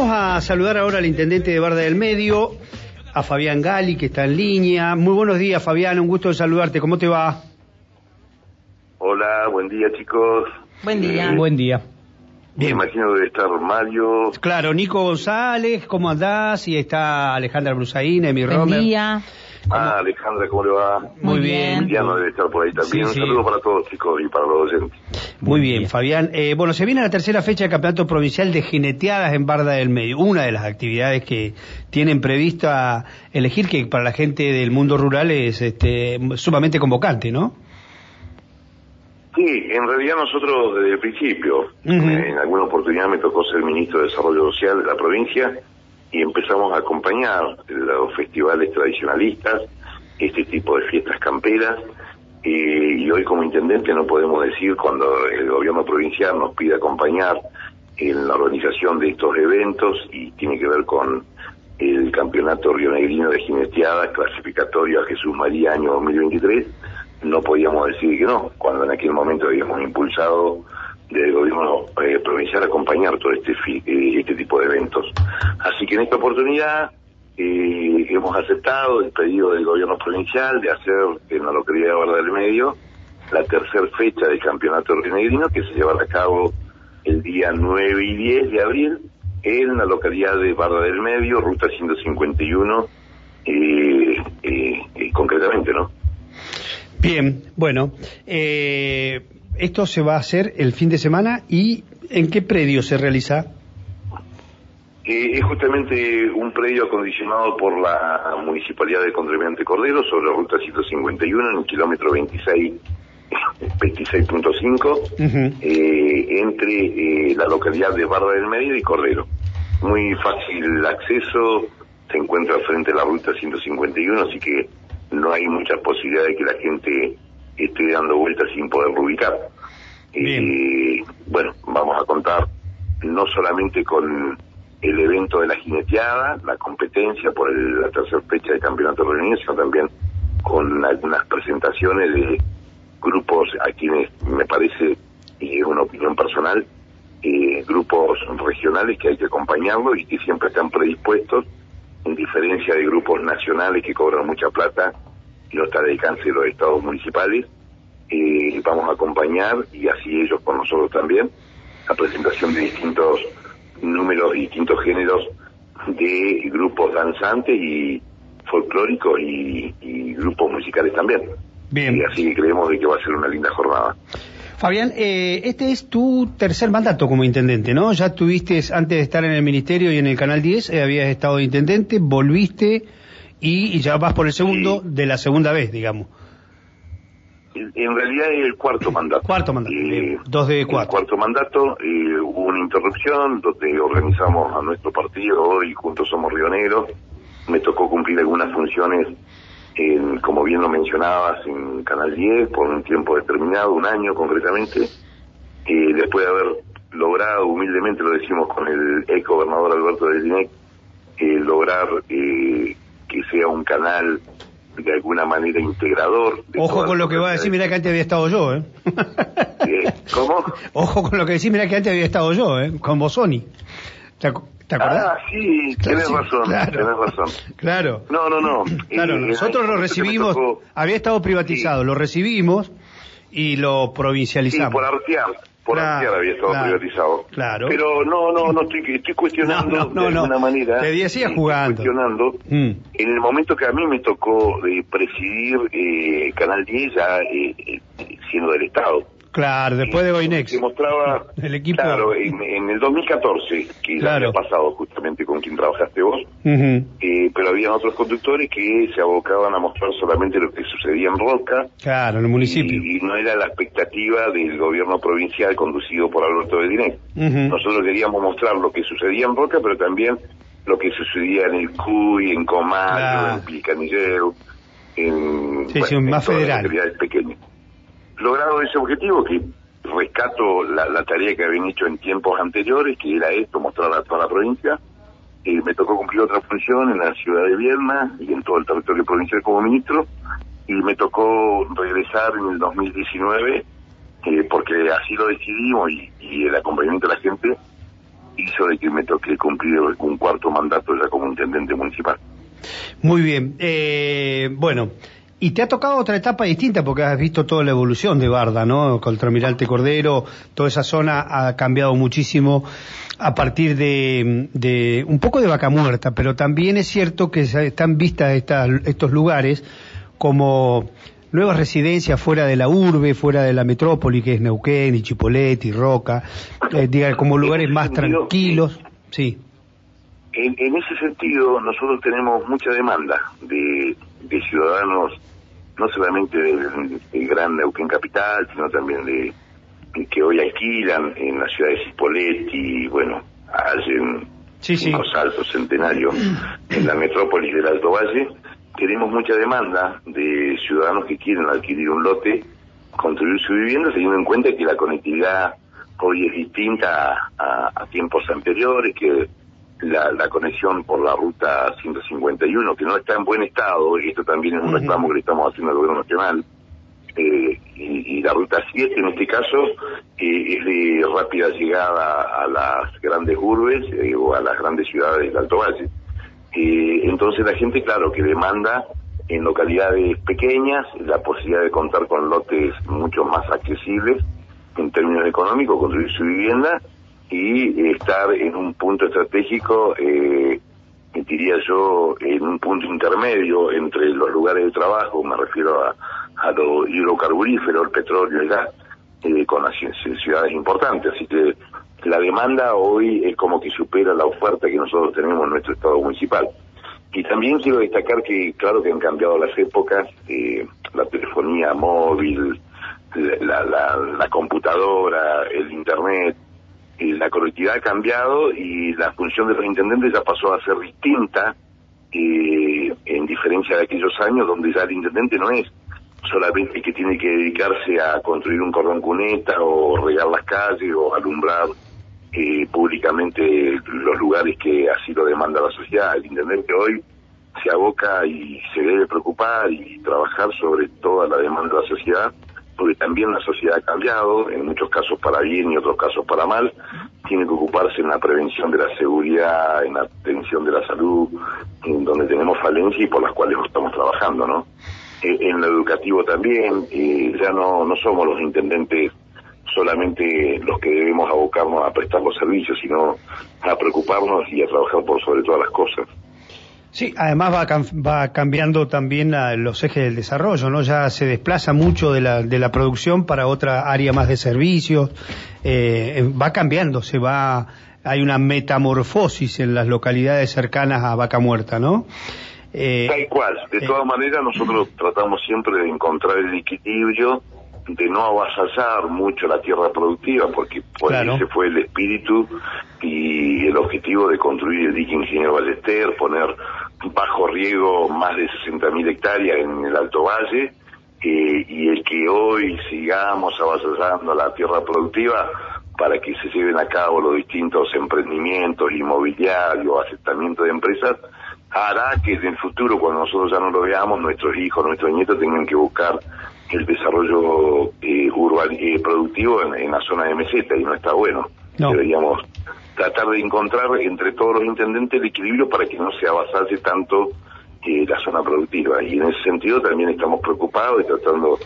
Vamos a saludar ahora al intendente de Barda del Medio, a Fabián Gali, que está en línea. Muy buenos días, Fabián, un gusto de saludarte. ¿Cómo te va? Hola, buen día, chicos. Buen día. Eh, Buen día. Me imagino que debe estar Mario. Claro, Nico González, ¿cómo andás? Y está Alejandra Brusaín, Emi Buen Romer. día. Ah, Alejandra, ¿cómo le va? Muy bien. Indiano debe estar por ahí también. Sí, sí. Un saludo para todos, chicos, y para los docentes. Muy bien, Fabián. Eh, bueno, se viene la tercera fecha del Campeonato Provincial de Jineteadas en Barda del Medio. Una de las actividades que tienen prevista elegir, que para la gente del mundo rural es este, sumamente convocante, ¿no? Sí, en realidad nosotros desde el principio, eh, en alguna oportunidad me tocó ser ministro de Desarrollo Social de la provincia y empezamos a acompañar los festivales tradicionalistas, este tipo de fiestas camperas. eh, y hoy como intendente no podemos decir cuando el gobierno provincial nos pide acompañar en la organización de estos eventos y tiene que ver con el campeonato rionegrino de jineteadas clasificatorio a Jesús María año 2023 no podíamos decir que no, cuando en aquel momento habíamos impulsado del gobierno eh, provincial acompañar todo este, eh, este tipo de eventos. Así que en esta oportunidad eh, hemos aceptado el pedido del gobierno provincial de hacer en la localidad de Barra del Medio la tercera fecha del campeonato rionegrino que se llevará a cabo el día 9 y 10 de abril en la localidad de Barra del Medio, ruta 151, eh, eh, eh, concretamente, ¿no? Bien, bueno, eh, esto se va a hacer el fin de semana y ¿en qué predio se realiza? Eh, es justamente un predio acondicionado por la Municipalidad de Condremiante Cordero sobre la ruta 151 en el kilómetro 26, 26.5, Ujú. eh, entre eh, la localidad de Barra del Medio y Cordero. Muy fácil el acceso, se encuentra frente a la ruta 151, así que no hay muchas posibilidades de que la gente esté dando vueltas sin poder ubicar. Eh, bueno, vamos a contar no solamente con el evento de la jineteada, la competencia por el- la tercera fecha del Campeonato Reunido, sino también con algunas presentaciones de grupos a quienes me parece, y es una opinión personal, eh, grupos regionales que hay que acompañarlos y que siempre están predispuestos, en diferencia de grupos nacionales que cobran mucha plata y no está al alcance de los estados municipales. Eh, vamos a acompañar, y así ellos con nosotros también, la presentación de distintos números, distintos géneros de grupos danzantes y folclóricos y, y grupos musicales también. Bien. Y así que creemos de que va a ser una linda jornada. Fabián, eh, este es tu tercer mandato como intendente, ¿no? Ya tuviste, antes de estar en el ministerio y en el Canal 10, eh, habías estado de intendente, volviste y, y ya vas por el segundo de la segunda vez, digamos. En realidad es el cuarto mandato. Cuarto mandato, Eh. Dos de el cuatro. cuarto mandato, eh, hubo una interrupción donde organizamos a nuestro partido, hoy juntos somos Río Negro. Me tocó cumplir algunas funciones, en, como bien lo mencionabas, en Canal 10 por un tiempo determinado, un año concretamente. Eh, después de haber logrado, humildemente lo decimos con el ex gobernador Alberto del Dinec, eh, lograr eh, que sea un canal de alguna manera integrador. Ojo con lo que va a decir, mira que antes había estado yo, ¿eh? Eh, ¿Cómo? Ojo con lo que decís, mira que antes había estado yo, ¿eh? Con Bosoni. ¿Te, te acordás? Ah, sí, tenés razón, claro. tenés razón. Claro. No, no, no. Claro, Eh, nosotros lo recibimos, tocó- había estado privatizado, lo recibimos y lo Sí, provincializamos. por Artear, por Claro, Artear había estado claro, privatizado. claro. Pero no, no, no estoy, estoy cuestionando No, no, no, de no. alguna manera. Te decía jugando. Cuestionando. Mm. En el momento que a mí me tocó eh, presidir eh, Canal 10, ya eh, eh, siendo del Estado. Claro, después de Goinex. Se mostraba, El equipo. claro, en, en el 2014, que Claro. había pasado justamente con quien trabajaste vos, eh, pero había otros conductores que se abocaban a mostrar solamente lo que sucedía en Roca Claro, en el municipio. y, y no era la expectativa del gobierno provincial conducido por Alberto de Diné. Ujú. Nosotros queríamos mostrar lo que sucedía en Roca, pero también lo que sucedía en el Cuy, en Claro. en Pilcanillero, en, Sí, sí, más las federal. pequeñas. Logrado ese objetivo, que rescato la, tarea que habían hecho en tiempos anteriores, que era esto, mostrar a toda la provincia, eh, me tocó cumplir otra función en la ciudad de Vierna y en todo el territorio provincial como ministro, y me tocó regresar en el 2019, eh, porque así lo decidimos y, y el acompañamiento de la gente, hizo de que me toque cumplir un cuarto mandato ya como intendente municipal. Muy bien. Eh, bueno, y te ha tocado otra etapa distinta porque has visto toda la evolución de Barda, ¿no? Contra Almirante Cordero, toda esa zona ha cambiado muchísimo a partir de, un poco de vaca muerta, pero también es cierto que están vistas estos lugares como nuevas residencias fuera de la urbe, fuera de la metrópoli, que es Neuquén y Chipolet y Roca, eh, diga, como lugares más tranquilos. Sí. En, ese sentido, nosotros tenemos mucha demanda de, ciudadanos, no solamente del, Gran Neuquén Capital, sino también de, que hoy alquilan en la ciudad de Cipolletti, bueno, hacen sí, unos saltos centenarios en la metrópolis del Alto Valle. Tenemos mucha demanda de ciudadanos que quieren adquirir un lote, construir su vivienda, teniendo en cuenta que la conectividad hoy es distinta a tiempos anteriores, que la, conexión por la ruta 151, que no está en buen estado, y esto también es un reclamo que le estamos haciendo al gobierno nacional, eh, y, la ruta 7 en este caso eh, es de rápida llegada a las grandes urbes eh, o a las grandes ciudades del Alto Valle. entonces la gente, claro, que demanda en localidades pequeñas la posibilidad de contar con lotes mucho más accesibles en términos económicos, construir su vivienda y estar en un punto estratégico, eh, diría yo, en un punto intermedio entre los lugares de trabajo, me refiero a, a lo hidrocarburífero, el petróleo el gas, eh, con las ciudades importantes. Así que la demanda hoy es como que supera la oferta que nosotros tenemos en nuestro estado municipal. Y también quiero destacar que, claro que han cambiado las épocas, eh, la telefonía móvil, la, la, la computadora, el internet, la colectividad ha cambiado y la función de los ya pasó a ser distinta, eh, en diferencia de aquellos años donde ya el intendente no es solamente el que tiene que dedicarse a construir un cordón cuneta o regar las calles o alumbrar eh, públicamente los lugares que así lo demanda la sociedad. El intendente hoy se aboca y se debe preocupar y trabajar sobre toda la demanda de la sociedad porque también la sociedad ha cambiado, en muchos casos para bien y otros casos para mal, tiene que ocuparse en la prevención de la seguridad, en la atención de la salud, en donde tenemos falencias y por las cuales estamos trabajando, ¿no? Eh, en lo educativo también, eh, ya no, no somos los intendentes solamente los que debemos abocarnos a prestar los servicios, sino a preocuparnos y a trabajar por sobre todas las cosas. Sí, además va, va cambiando también los ejes del desarrollo, ¿no? Ya se desplaza mucho de la, de la producción para otra área más de servicios, eh, va cambiando, se va, hay una metamorfosis en las localidades cercanas a Vaca Muerta, ¿no? Eh, Tal cual, de eh, todas maneras nosotros tratamos siempre de encontrar el equilibrio, de no avasallar mucho la tierra productiva, porque por ahí se fue el espíritu y el objetivo de construir el dique Ingeniero Ballester, poner bajo riego más de 60.000 hectáreas en el Alto Valle, eh, y el que hoy sigamos avasallando la tierra productiva para que se lleven a cabo los distintos emprendimientos inmobiliarios, asentamientos de empresas, hará que en el futuro, cuando nosotros ya no lo veamos, nuestros hijos, nuestros nietos tengan que buscar el desarrollo eh, urbano, eh, productivo en, la zona de meseta y no está bueno. Deberíamos tratar de encontrar entre todos los intendentes el equilibrio para que no se avasalle tanto eh, la zona productiva. Y en ese sentido también estamos preocupados y tratando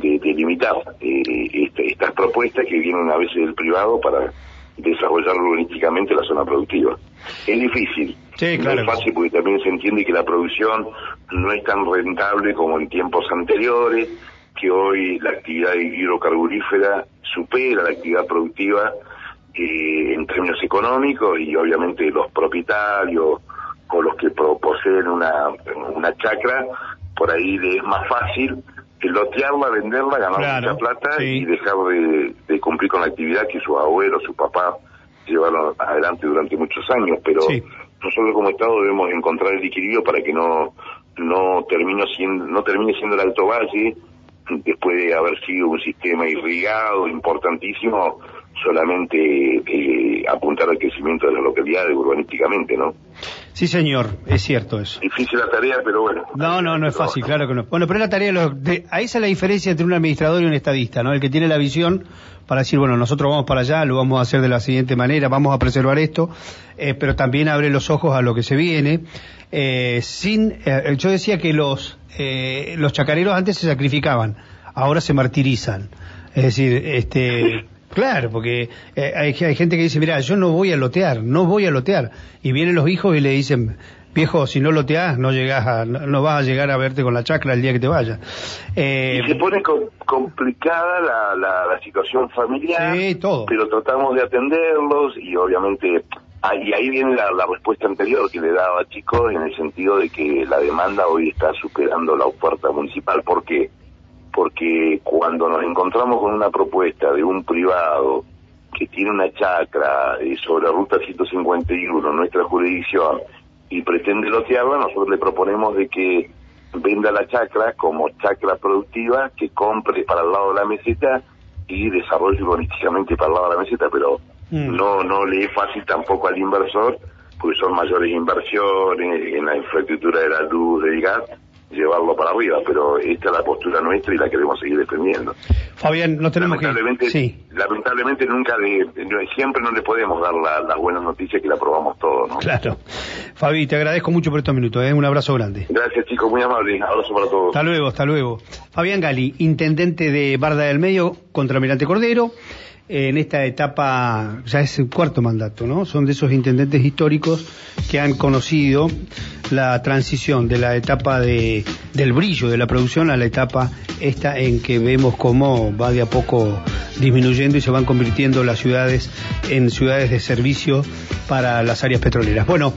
de, limitar eh, este, estas propuestas que vienen a veces del privado para desarrollar urbanísticamente la zona productiva. Es difícil, no es fácil porque también se entiende que la producción no es tan rentable como en tiempos anteriores, que hoy la actividad hidrocarburífera supera la actividad productiva eh, en términos económicos y obviamente los propietarios o los que poseen una, una chacra, por ahí es más fácil lotearla, venderla, ganar mucha plata y dejar de, cumplir con la actividad que sus abuelos, su papá llevaron adelante durante muchos años. Pero nosotros como Estado debemos encontrar el equilibrio para que no no termine siendo no termine siendo el Alto Valle después de haber sido un sistema irrigado importantísimo solamente eh, apuntar al crecimiento de las localidades urbanísticamente, ¿no? Sí, señor, es cierto eso. Difícil la tarea, pero bueno. No, no, no es fácil, claro que no. Bueno, pero es la tarea de los... De, ahí está la diferencia entre un administrador y un estadista, ¿no? El que tiene la visión para decir, bueno, nosotros vamos para allá, lo vamos a hacer de la siguiente manera, vamos a preservar esto, eh, pero también abre los ojos a lo que se viene. Eh, sin, eh, yo decía que los, eh, los chacareros antes se sacrificaban, ahora se martirizan. Es decir, este... Claro, porque eh, hay, hay, gente que dice, mira, yo no voy a lotear, no voy a lotear. Y vienen los hijos y le dicen, viejo, si no loteás, no llegás a, no, vas a llegar a verte con la chacra el día que te vayas. Eh, y se pone com complicada la, la, la, situación familiar, sí, todo. pero tratamos de atenderlos y obviamente ahí, ahí viene la, la, respuesta anterior que le daba a chicos en el sentido de que la demanda hoy está superando la oferta municipal. ¿Por qué? Porque cuando nos encontramos con una propuesta de un privado que tiene una chacra eh, sobre ruta 151, nuestra jurisdicción, y pretende lotearla, nosotros le proponemos de que venda la chacra como chacra productiva, que compre para el lado de la meseta y desarrolle urbanísticamente para el lado de la meseta, pero mm. no no le es fácil tampoco al inversor, porque son mayores inversiones en la infraestructura de la luz, del gas, llevarlo para arriba, pero esta es la postura nuestra y la queremos seguir defendiendo. Fabián, no tenemos lamentablemente, que... Sí. Lamentablemente nunca, de, siempre no le podemos dar las la buenas noticias que la probamos todo, ¿no? Claro. Fabi, te agradezco mucho por estos minutos, ¿eh? un abrazo grande. Gracias chicos, muy amable, abrazo para todos. Hasta luego, hasta luego. Fabián Gali, intendente de Barda del Medio, contra Almirante Cordero en esta etapa, ya es el cuarto mandato, ¿no? Son de esos intendentes históricos que han conocido la transición de la etapa de, del brillo de la producción a la etapa esta en que vemos cómo va de a poco disminuyendo y se van convirtiendo las ciudades en ciudades de servicio para las áreas petroleras. Bueno.